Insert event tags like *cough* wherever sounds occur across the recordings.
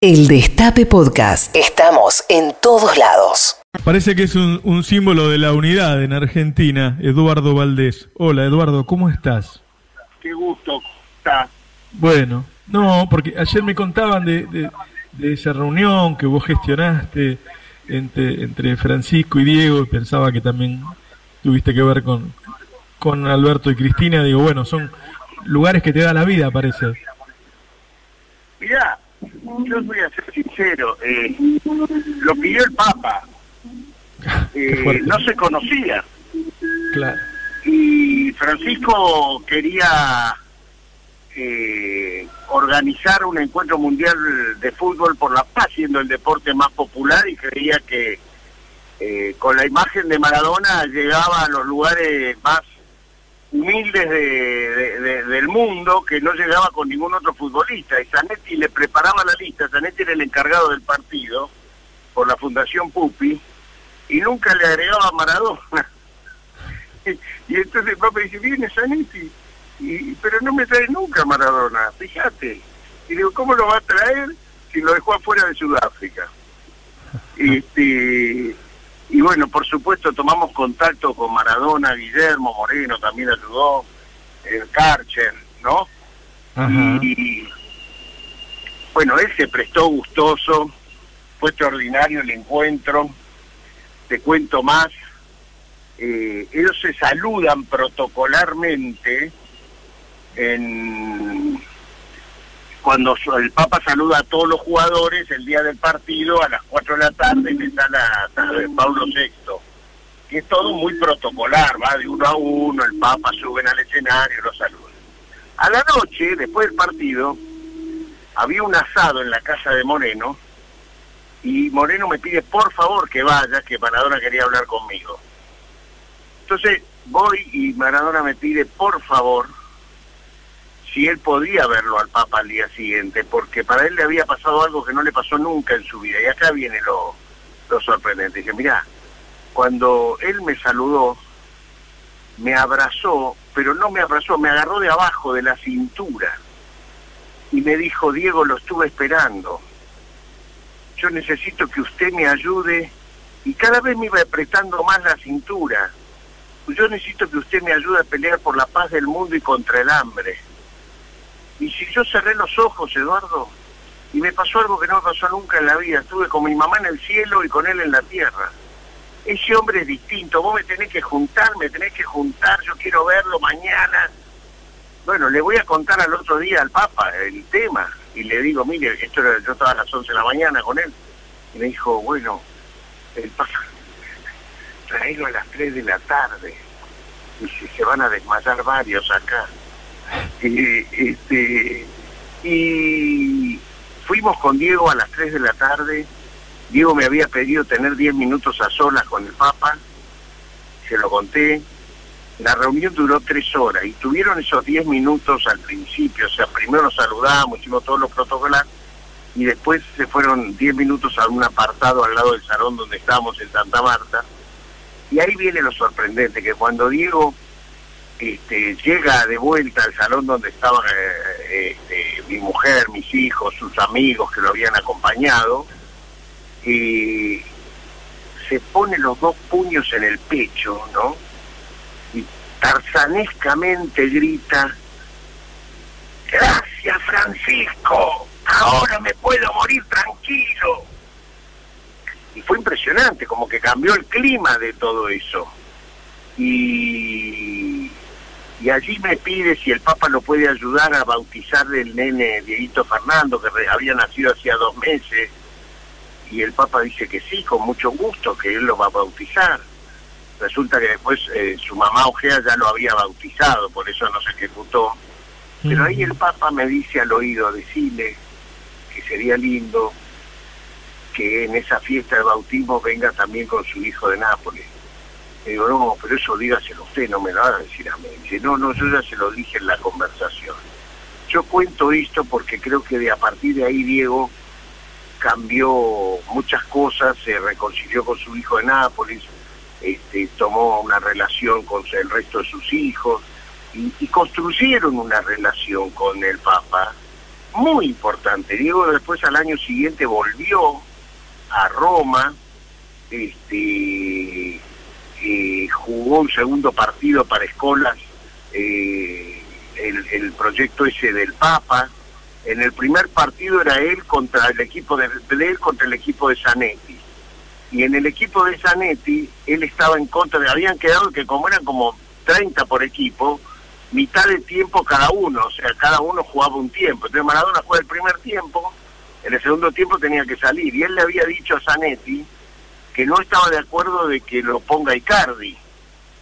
El Destape Podcast. Estamos en todos lados. Parece que es un, un símbolo de la unidad en Argentina, Eduardo Valdés. Hola Eduardo, ¿cómo estás? Qué gusto, está. Bueno, no, porque ayer me contaban de, de- de esa reunión que vos gestionaste entre, entre Francisco y Diego, y pensaba que también tuviste que ver con, con Alberto y Cristina. Digo, bueno, son lugares que te da la vida, parece. Mirá, yo voy a ser sincero, eh, lo pidió el Papa, *laughs* Eh, no se conocía Claro. y Francisco quería eh, organizar un encuentro mundial de fútbol por la paz, siendo el deporte más popular y creía que eh, con la imagen de Maradona llegaba a los lugares más humildes de- de- de- del mundo que no llegaba con ningún otro futbolista y Zanetti le preparaba la lista, Zanetti era el encargado del partido por la Fundación Pupi y nunca le agregaba a Maradona *laughs* y entonces el Papa dice, viene Zanetti, y, pero no me trae nunca Maradona, fíjate. Y digo, ¿cómo lo va a traer si lo dejó afuera de Sudáfrica? *laughs* Este, y bueno, por supuesto tomamos contacto con Maradona, Guillermo Moreno también ayudó, el Karcher, ¿no? Ajá. Y bueno, él se prestó gustoso, fue extraordinario el encuentro, te cuento más, eh, ellos se saludan protocolarmente en cuando el Papa saluda a todos los jugadores el día del partido a las 4 de la tarde está la, la- Pablo VI que es todo muy protocolar, va de uno a uno, el Papa suben al escenario, lo saludan. A la noche, después del partido, había un asado en la casa de Moreno y Moreno me pide por favor que vaya, que Maradona quería hablar conmigo. Entonces voy y Maradona me pide por favor si él podía verlo al Papa al día siguiente, porque para él le había pasado algo que no le pasó nunca en su vida. Y acá viene lo, lo sorprendente. Dije, mira, cuando él me saludó, me abrazó, pero no me abrazó, me agarró de abajo de la cintura y me dijo, Diego, lo estuve esperando. Yo necesito que usted me ayude y cada vez me iba apretando más la cintura. Yo necesito que usted me ayude a pelear por la paz del mundo y contra el hambre. Y si yo cerré los ojos, Eduardo, y me pasó algo que no me pasó nunca en la vida, estuve con mi mamá en el cielo y con él en la tierra. Ese hombre es distinto, vos me tenés que juntar, me tenés que juntar, yo quiero verlo mañana. Bueno, le voy a contar al otro día al Papa el tema y le digo, mire, esto era, yo estaba a las 11 de la mañana con él y me dijo, bueno, el Papa, traerlo a las 3 de la tarde y si se van a desmayar varios acá. Y, este, y fuimos con Diego a las 3 de la tarde. Diego me había pedido tener 10 minutos a solas con el Papa. Se lo conté. La reunión duró tres horas y tuvieron esos 10 minutos al principio. O sea, primero nos saludamos, hicimos todos los protocolos y después se fueron 10 minutos a un apartado al lado del salón donde estábamos en Santa Marta. Y ahí viene lo sorprendente, que cuando Diego este, llega de vuelta al salón donde estaban eh, este, mi mujer, mis hijos, sus amigos que lo habían acompañado, y se pone los dos puños en el pecho, ¿no? Y tarzanescamente grita, gracias Francisco, ahora me puedo morir tranquilo. Y fue impresionante, como que cambió el clima de todo eso. Y, y allí me pide si el Papa lo puede ayudar a bautizar el nene Dieguito Fernando, que había nacido hacía dos meses. Y el Papa dice que sí, con mucho gusto, que él lo va a bautizar. Resulta que después eh, su mamá Ojea ya lo había bautizado, por eso no se ejecutó. Pero ahí el Papa me dice al oído, decirle que sería lindo que en esa fiesta de bautismo venga también con su hijo de Nápoles. Digo, no, pero eso dígaselo usted, no me lo va a decir a mí. No, no, yo ya se lo dije en la conversación. Yo cuento esto porque creo que de a partir de ahí Diego cambió muchas cosas, se reconcilió con su hijo de Nápoles, este, tomó una relación con el resto de sus hijos y, y construyeron una relación con el Papa muy importante. Diego después al año siguiente volvió a Roma, este, jugó un segundo partido para Escolas, eh, el, proyecto ese del Papa. En el primer partido era él contra el equipo de, él contra el equipo de Zanetti. Y en el equipo de Zanetti, él estaba en contra habían quedado que como eran como 30 por equipo, mitad de tiempo cada uno, o sea, cada uno jugaba un tiempo. Entonces Maradona juega el primer tiempo, en el segundo tiempo tenía que salir. Y él le había dicho a Zanetti que no estaba de acuerdo de que lo ponga Icardi.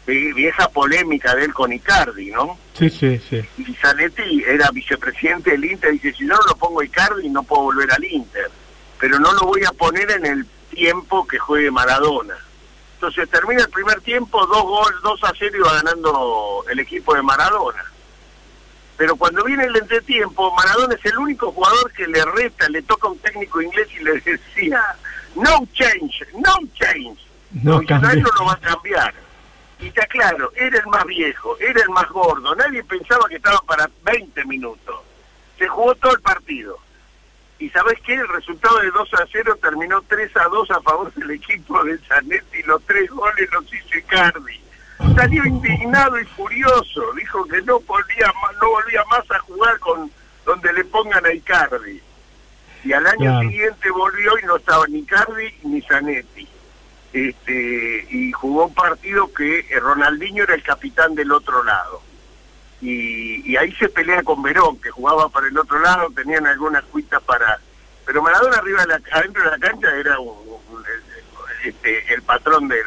Vieja polémica de él con Icardi, ¿no? Sí, sí, sí. Y Zanetti era vicepresidente del Inter y dice, si no lo pongo Icardi no puedo volver al Inter. Pero no lo voy a poner en el tiempo que juegue Maradona. Entonces termina el primer tiempo, dos goles, dos a cero iba ganando el equipo de Maradona. Pero cuando viene el entretiempo, Maradona es el único jugador que le reta, le toca a un técnico inglés y le decía, no change, no change. No, no lo va a cambiar. Y está claro, era el más viejo, era el más gordo, nadie pensaba que estaba para 20 minutos. Se jugó todo el partido. Y ¿sabes qué? El resultado de 2 a 0 terminó 3 a 2 a favor del equipo de Zanetti y los tres goles los hizo Icardi. Salió indignado y furioso, dijo que no volvía más, no volvía más a jugar con donde le pongan a Icardi. Y al año Claro. siguiente volvió y no estaba ni Icardi ni Zanetti. Este, y jugó un partido que Ronaldinho era el capitán del otro lado y, ahí se pelea con Verón, que jugaba para el otro lado, tenían algunas cuitas para... Pero Maradona arriba de la, adentro de la cancha era este, el patrón del,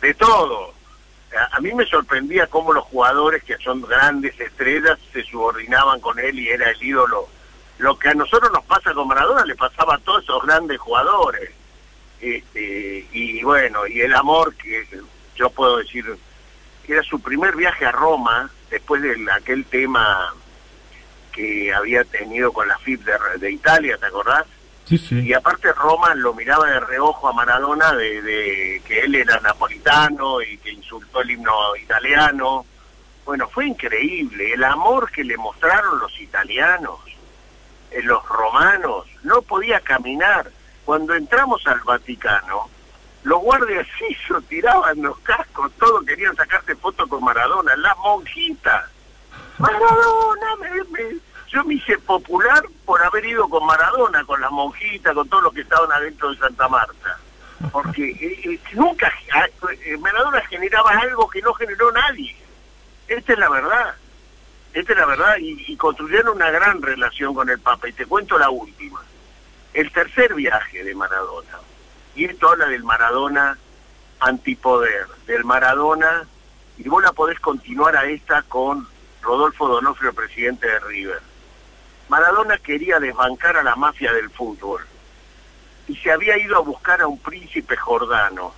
de todo. A, a mí me sorprendía cómo los jugadores que son grandes estrellas se subordinaban con él y era el ídolo. Lo que a nosotros nos pasa con Maradona le pasaba a todos esos grandes jugadores. Este, y bueno, y el amor que yo puedo decir que era su primer viaje a Roma, después de aquel tema que había tenido con la FIP de, de Italia, ¿te acordás? Sí, sí. Y aparte Roma lo miraba de reojo a Maradona de, de que él era napolitano y que insultó el himno italiano. Bueno, fue increíble el amor que le mostraron los italianos, eh, los romanos. No podía caminar. Cuando entramos al Vaticano, los guardias *laughs* hizo, tiraban los cascos, todos querían sacarse fotos con Maradona, las monjitas. Maradona, me- me- yo me hice popular por haber ido con Maradona, con las monjitas, con todos los que estaban adentro de Santa Marta. Porque eh, eh, nunca, ah, eh, Maradona generaba algo que no generó nadie. Esta es la verdad. Esta es la verdad. Y construyeron una gran relación con el Papa. Y te cuento la última. El tercer viaje de Maradona. Y esto habla del Maradona antipoder, del Maradona, y vos la podés continuar a esta con Rodolfo Donofrio, presidente de River. Maradona quería desbancar a la mafia del fútbol y se había ido a buscar a un príncipe jordano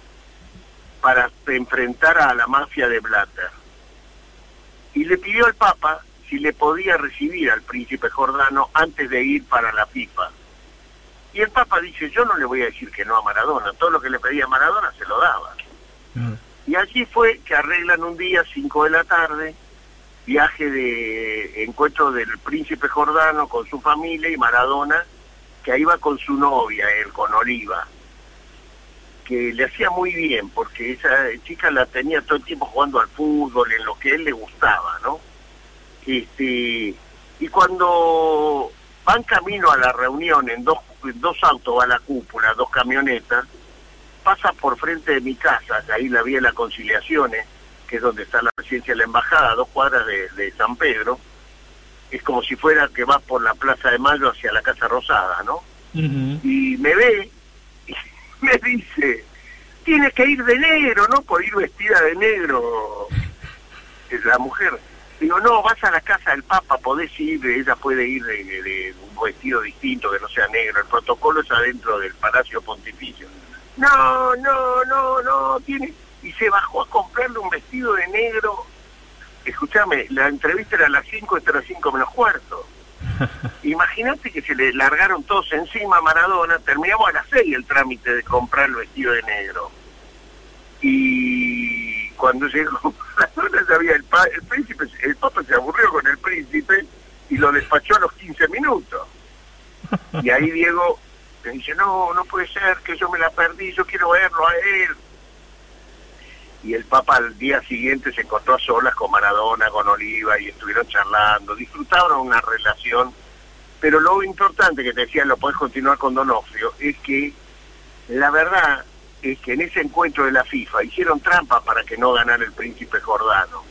para enfrentar a la mafia de Blatter. Y le pidió al Papa si le podía recibir al príncipe jordano antes de ir para la FIFA. Y el Papa dice, yo no le voy a decir que no a Maradona, todo lo que le pedía a Maradona se lo daba. Ah, Y allí fue que arreglan un día, 5 de la tarde, viaje de encuentro del príncipe Jordano con su familia y Maradona, que ahí va con su novia, él, con Oliva, que le hacía muy bien, porque esa chica la tenía todo el tiempo jugando al fútbol, en lo que a él le gustaba, ¿no? Este, y cuando van camino a la reunión en dos, dos autos a la cúpula, dos camionetas, pasa por frente de mi casa, ahí la vía de las conciliaciones, que es donde está la residencia de la embajada, a dos cuadras de, de San Pedro. Es como si fuera que vas por la Plaza de Mayo hacia la Casa Rosada, ¿no? Y me ve y *laughs* me dice, tiene que ir de negro, ¿no? Por ir vestida de negro es la mujer. Digo, no, vas a la casa del Papa, podés ir, ella puede ir de, de- de un vestido distinto que no sea negro. El protocolo es adentro del Palacio Pontificio. No, no, no, no, tiene... Y se bajó a comprarle un vestido de negro. Escúchame, la entrevista era a las 5, esta era a las 5 menos cuarto. *laughs* Imagínate que se le largaron todos encima a Maradona, terminamos a las 6 el trámite de comprar el vestido de negro. Y cuando llegó Ya había el, el príncipe, el papa se aburrió con el príncipe y lo despachó a los 15 minutos. Y ahí Diego me dice, no, no puede ser que yo me la perdí, yo quiero verlo a él. Y el Papa al día siguiente se encontró a solas con Maradona, con Oliva y estuvieron charlando, disfrutaron una relación. Pero lo importante que te decía, lo puedes continuar con Donofrio, es que la verdad es que en ese encuentro de la FIFA hicieron trampa para que no ganara el príncipe Jordano.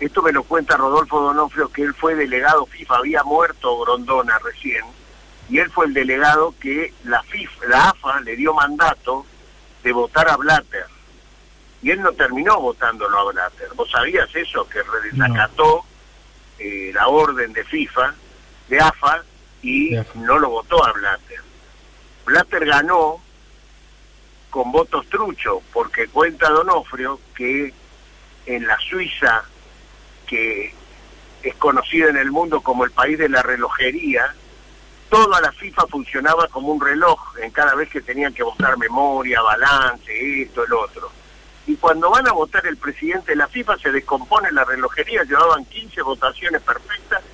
Esto me lo cuenta Rodolfo Donofrio, que él fue delegado FIFA, había muerto Grondona recién, y él fue el delegado que la FIFA, la AFA le dio mandato de votar a Blatter. Y él no terminó votándolo a Blatter. ¿Vos sabías eso? Que desacató eh, la orden de FIFA, de AFA, y no lo votó a Blatter. Blatter ganó con votos truchos, porque cuenta Donofrio que en la Suiza, que es conocida en el mundo como el país de la relojería, toda la FIFA funcionaba como un reloj en cada vez que tenían que votar memoria, balance, esto, el otro. Y cuando van a votar el presidente de la FIFA se descompone la relojería, llevaban 15 votaciones perfectas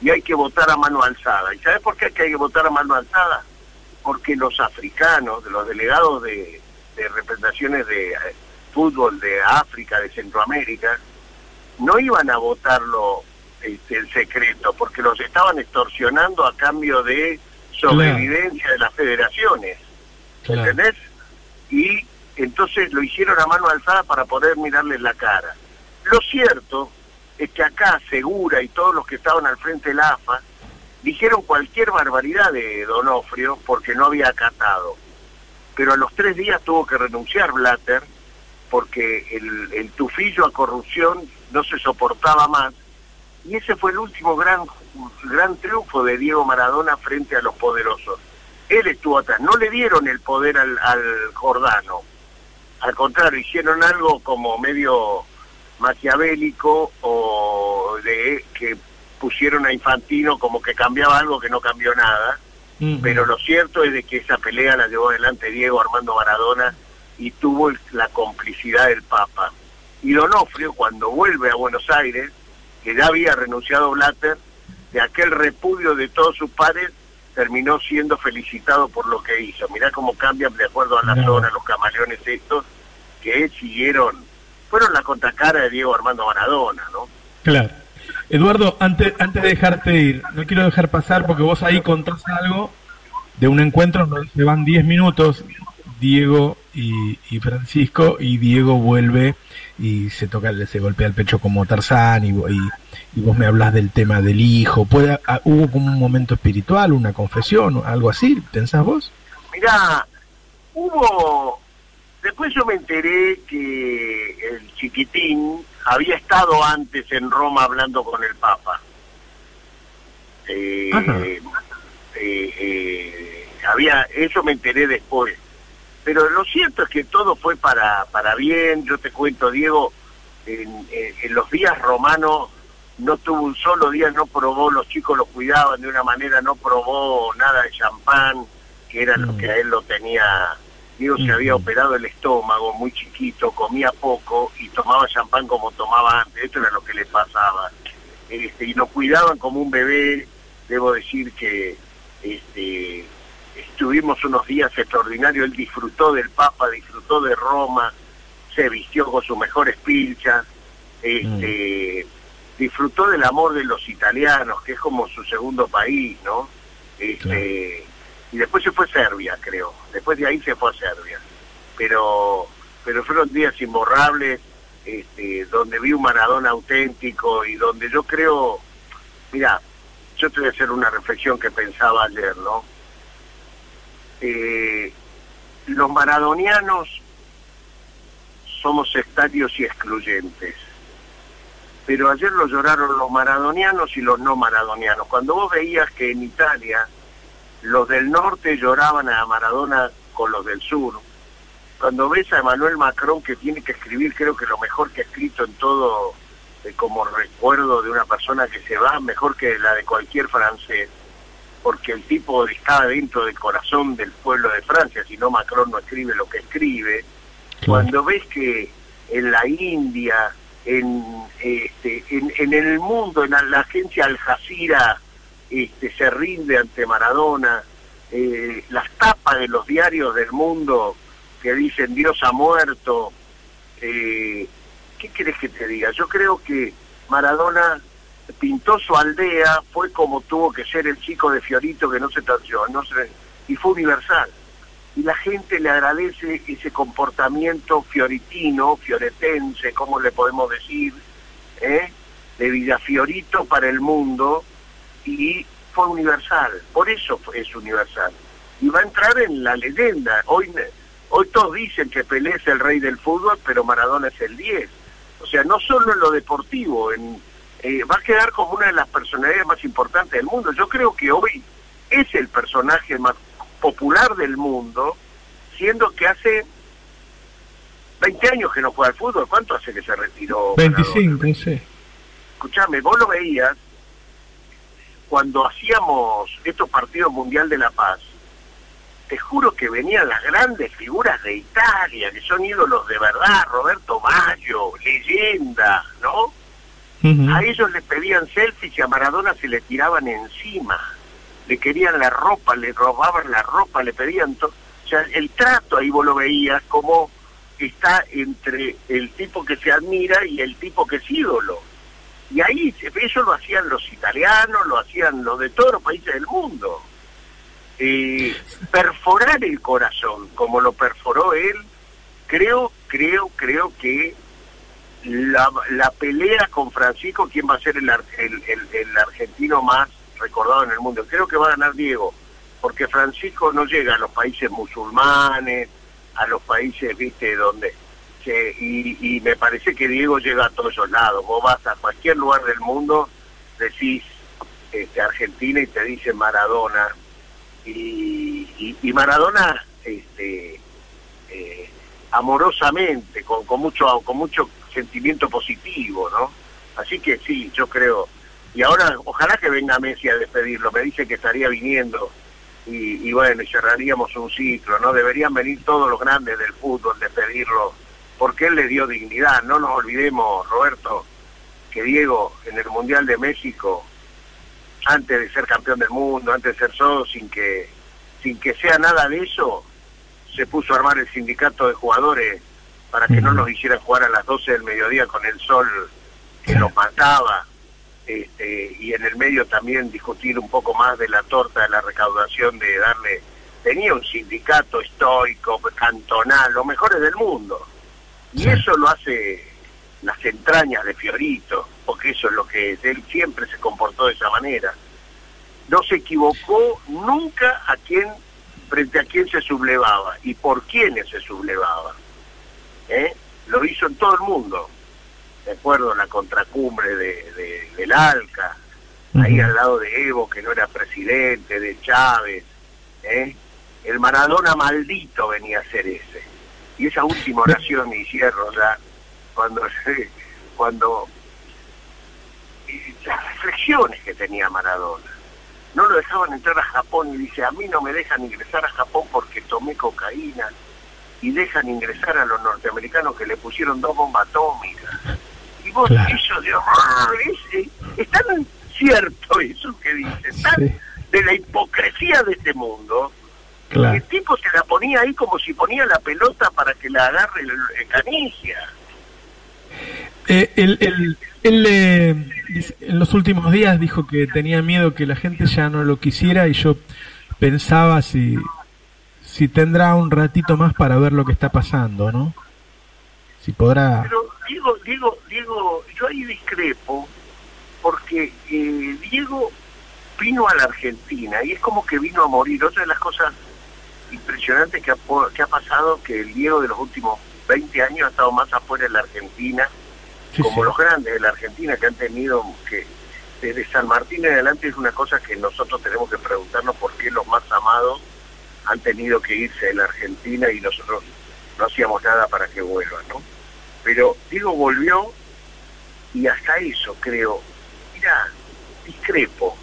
y hay que votar a mano alzada. ¿Y sabes por qué hay que votar a mano alzada? Porque los africanos, los delegados de, de representaciones de eh, fútbol de África, de Centroamérica, no iban a votarlo este, en secreto, porque los estaban extorsionando a cambio de sobrevivencia de las federaciones. ¿Entendés? Y entonces lo hicieron a mano alzada para poder mirarles la cara. Lo cierto es que acá Segura y todos los que estaban al frente de la AFA dijeron cualquier barbaridad de Donofrio porque no había acatado pero a los tres días tuvo que renunciar Blatter porque el, tufillo a corrupción no se soportaba más. Y ese fue el último gran gran triunfo de Diego Maradona frente a los poderosos. Él estuvo atrás, no le dieron el poder al, al Jordano, al contrario, hicieron algo como medio maquiavélico o de que pusieron a Infantino como que cambiaba algo que no cambió nada pero lo cierto es de que esa pelea la llevó adelante Diego Armando Maradona y tuvo la complicidad del Papa. Y Donofrio, cuando vuelve a Buenos Aires, que ya había renunciado Blatter, de aquel repudio de todos sus padres, terminó siendo felicitado por lo que hizo. Mirá cómo cambian de acuerdo a la zona los camaleones estos, que siguieron, fueron la contracara de Diego Armando Maradona, ¿no? Claro. Eduardo, antes, antes de dejarte ir, no quiero dejar pasar porque vos ahí contás algo de un encuentro donde se van 10 minutos Diego y, Francisco y Diego vuelve y se toca se golpea el pecho como Tarzán y, y, vos me hablas del tema del hijo. ¿Puede, ah, hubo como un momento espiritual una confesión algo así pensás vos Mirá, hubo después yo me enteré que el chiquitín había estado antes en Roma hablando con el Papa. Eh, eh, eh, había eso me enteré después. Pero lo cierto es que todo fue para, para bien. Yo te cuento, Diego, en, los días romanos no tuvo un solo día, no probó, los chicos lo cuidaban de una manera, no probó nada de champán, que era lo mm. que a él lo tenía Diego se había operado el estómago muy chiquito, comía poco y tomaba champán como tomaba antes. Esto era lo que le pasaba. Este, y lo cuidaban como un bebé. Debo decir que este, estuvimos unos días extraordinarios. Él disfrutó del Papa, disfrutó de Roma, se vistió con sus mejores pilchas. Este, mm. Disfrutó del amor de los italianos, que es como su segundo país, ¿no? Este, y después se fue a Serbia, creo. Después de ahí se fue a Serbia. Pero, pero fueron días imborrables, este, donde vi un Maradona auténtico y donde yo creo, mira, yo te voy a hacer una reflexión que pensaba ayer, ¿no? Eh, los maradonianos somos sectarios y excluyentes. Pero ayer lo lloraron los maradonianos y los no maradonianos. Cuando vos veías que en Italia los del norte lloraban a Maradona con los del sur. Cuando ves a Emmanuel Macron que tiene que escribir, creo que lo mejor que ha escrito en todo, eh, como recuerdo de una persona que se va, mejor que la de cualquier francés, porque el tipo está dentro del corazón del pueblo de Francia, si no Macron no escribe lo que escribe. Cuando ves que en la India en, este, en, el mundo, en la, agencia Al Jazeera, este, se rinde ante Maradona, eh, las tapas de los diarios del mundo que dicen Dios ha muerto, eh, ¿qué quieres que te diga? Yo creo que Maradona pintó su aldea, fue como tuvo que ser el chico de Fiorito que no se torció, no se, y fue universal. Y la gente le agradece ese comportamiento fioritino, fioretense, como le podemos decir, ¿eh? de Villafiorito para el mundo, y fue universal, por eso es universal. Y va a entrar en la leyenda. Hoy Hoy todos dicen que Pelé es el rey del fútbol, pero Maradona es el 10. O sea, no solo en lo deportivo, en, eh, va a quedar como una de las personalidades más importantes del mundo. Yo creo que hoy es el personaje más popular del mundo, siendo que hace 20 años que no juega al fútbol. ¿Cuánto hace que se retiró? 25, sí. Escuchame, vos lo veías cuando hacíamos estos partidos Mundial de la Paz te juro que venían las grandes figuras de Italia, que son ídolos de verdad, Roberto Maggio, leyenda, ¿no? A ellos les pedían selfies y a Maradona se le tiraban encima, le querían la ropa, le robaban la ropa, le pedían todo. O sea, el trato ahí vos lo veías como está entre el tipo que se admira y el tipo que es ídolo. Y ahí eso lo hacían los italianos, lo hacían los de todos los países del mundo. Eh, perforar el corazón como lo perforó él, creo, creo, creo que la, la pelea con Francisco, quién va a ser el, el, el, argentino más recordado en el mundo, creo que va a ganar Diego, porque Francisco no llega a los países musulmanes, a los países, viste, donde... y, y me parece que Diego llega a todos esos lados. Vos vas a cualquier lugar del mundo, decís este, Argentina y te dicen Maradona, y, Maradona este, eh, amorosamente, con, con, mucho, con mucho sentimiento positivo, ¿no? Así que sí, yo creo. Y ahora, ojalá que venga Messi a despedirlo. Me dice que estaría viniendo y, y bueno, y cerraríamos un ciclo, ¿no? Deberían venir todos los grandes del fútbol, despedirlo, porque él le dio dignidad. No nos olvidemos, Roberto, que Diego en el Mundial de México antes de ser campeón del mundo, antes de ser solo, sin que, sin que sea nada de eso, se puso a armar el sindicato de jugadores para que no nos hicieran jugar a las 12 del mediodía con el sol que nos mataba. Este, y en el medio también discutir un poco más de la torta de la recaudación, de darle... Tenía un sindicato estoico, cantonal, los mejores del mundo. Y eso lo hace las entrañas de Fiorito, porque eso es lo que es, él siempre se comportó de esa manera. No se equivocó nunca a quién, frente a quién se sublevaba y por quiénes se sublevaba. ¿Eh? Lo hizo en todo el mundo. De acuerdo la contracumbre de, del ALCA, ahí al lado de Evo, que no era presidente, de Chávez. ¿eh? El Maradona maldito venía a ser ese. Y esa última oración, *laughs* y cierro ya, cuando, cuando las reflexiones que tenía Maradona. No lo dejaban entrar a Japón y dice, a mí no me dejan ingresar a Japón porque tomé cocaína y dejan ingresar a los norteamericanos que le pusieron dos bombas atómicas. Y vos, eso de, es, tan cierto eso que dice, tan de la hipocresía de este mundo, el tipo se la ponía ahí como si ponía la pelota para que la agarre el, el. Eh, él, eh, en los últimos días dijo que tenía miedo que la gente ya no lo quisiera y yo pensaba si, si tendrá un ratito más para ver lo que está pasando, ¿no? Si podrá... Pero Diego, Diego, Diego, yo ahí discrepo porque eh, Diego vino a la Argentina y es como que vino a morir. Otra de las cosas impresionantes que ha, que ha pasado que el Diego de los últimos 20 años ha estado más afuera de la Argentina como los grandes de la Argentina que han tenido que desde San Martín en adelante es una cosa que nosotros tenemos que preguntarnos por qué los más amados han tenido que irse de la Argentina y nosotros no hacíamos nada para que vuelvan, ¿no? Pero digo, volvió y hasta eso creo, mira, discrepo.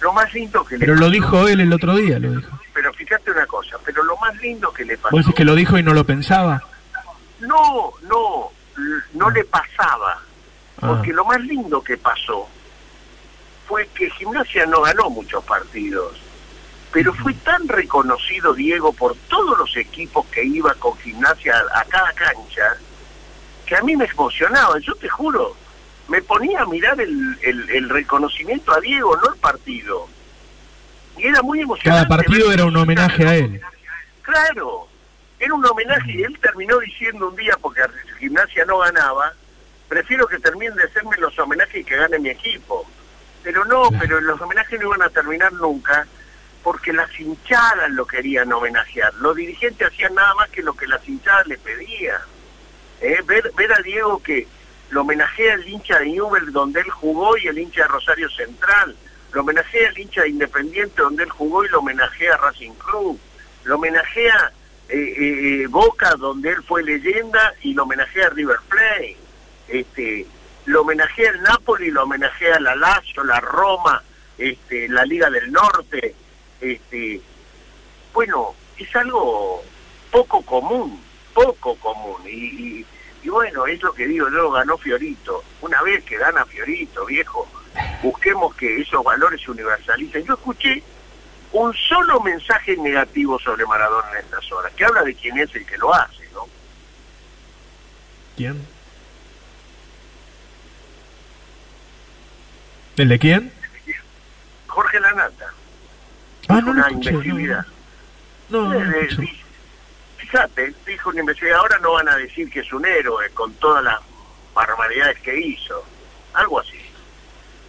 Lo más lindo que le Pero lo dijo él el otro día, lo dijo. Pero fíjate una cosa, pero lo más lindo que le pasó... ¿Vos decís que lo dijo y no lo pensaba? No, no, no le pasaba. Ah. Porque lo más lindo que pasó fue que Gimnasia no ganó muchos partidos, pero fue tan reconocido Diego por todos los equipos que iba con Gimnasia a cada cancha, que a mí me emocionaba, yo te juro, me ponía a mirar el, el, reconocimiento a Diego, no el partido. Y era muy emocionante. Cada partido era un homenaje a él. Claro, era un homenaje y él terminó diciendo un día, porque Gimnasia no ganaba, prefiero que terminen de hacerme los homenajes y que gane mi equipo. Pero no, pero los homenajes no iban a terminar nunca porque las hinchadas lo querían homenajear. Los dirigentes hacían nada más que lo que las hinchadas le pedían. ¿Eh? Ver, ver a Diego que lo homenajea el hincha de Newell donde él jugó y el hincha de Rosario Central. Lo homenajea el hincha de Independiente donde él jugó y lo homenajea a Racing Club. Lo homenajea eh, eh, Boca donde él fue leyenda y lo homenajea a River Plate. Este, lo homenajea el Napoli, lo homenajea la Lazio, la Roma, este, la Liga del Norte. Este, bueno, es algo poco común, poco común. Y, y, bueno, es lo que digo, yo ganó Fiorito. Una vez que gana Fiorito, viejo, busquemos que esos valores se universalicen. Yo escuché un solo mensaje negativo sobre Maradona en estas horas, que habla de quién es el que lo hace, ¿no? ¿Quién? ¿El de quién? Jorge Lanata. Ah, no, una investigación. No, eh, fíjate, dijo una investigación, ahora no van a decir que es un héroe con todas las barbaridades que hizo. Algo así.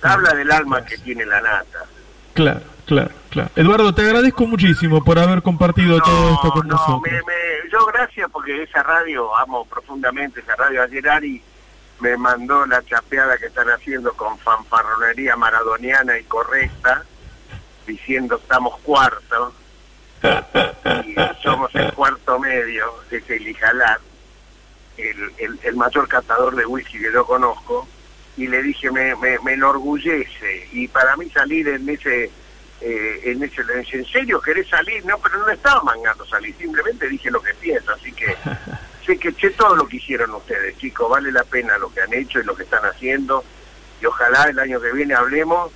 Habla del alma que tiene la nata. Claro, claro, claro. Eduardo, te agradezco muchísimo por haber compartido todo esto con nosotros. yo gracias porque esa radio, amo profundamente esa radio. Ayer Ari me mandó la chapeada que están haciendo con fanfarronería maradoniana y correcta, diciendo estamos cuarto, y somos el cuarto medio, de el el, el, mayor catador de whisky que yo conozco, y le dije, me, me, enorgullece, y para mí salir en ese... Eh, en ese, ¿en serio querés salir? No, pero no estaba mangando salir, simplemente dije lo que pienso, así que *laughs* sé que sé todo lo que hicieron ustedes, chicos, vale la pena lo que han hecho y lo que están haciendo. Y ojalá el año que viene hablemos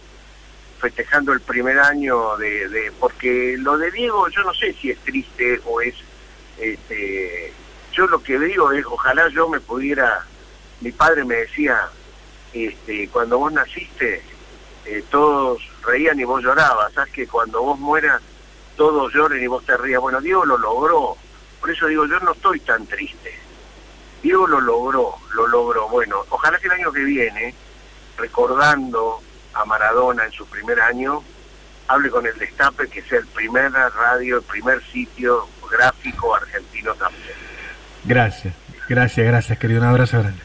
festejando el primer año de, de porque lo de Diego yo no sé si es triste o es este yo lo que digo es ojalá yo me pudiera mi padre me decía este cuando vos naciste eh, todos reían y vos llorabas sabes que cuando vos mueras todos lloren y vos te rías bueno Diego lo logró por eso digo, yo no estoy tan triste. Diego lo logró, lo logró. Bueno, ojalá que el año que viene, recordando a Maradona en su primer año, hable con el Destape, que sea el primer radio, el primer sitio gráfico argentino también. Gracias, gracias, gracias, querido. Un abrazo grande.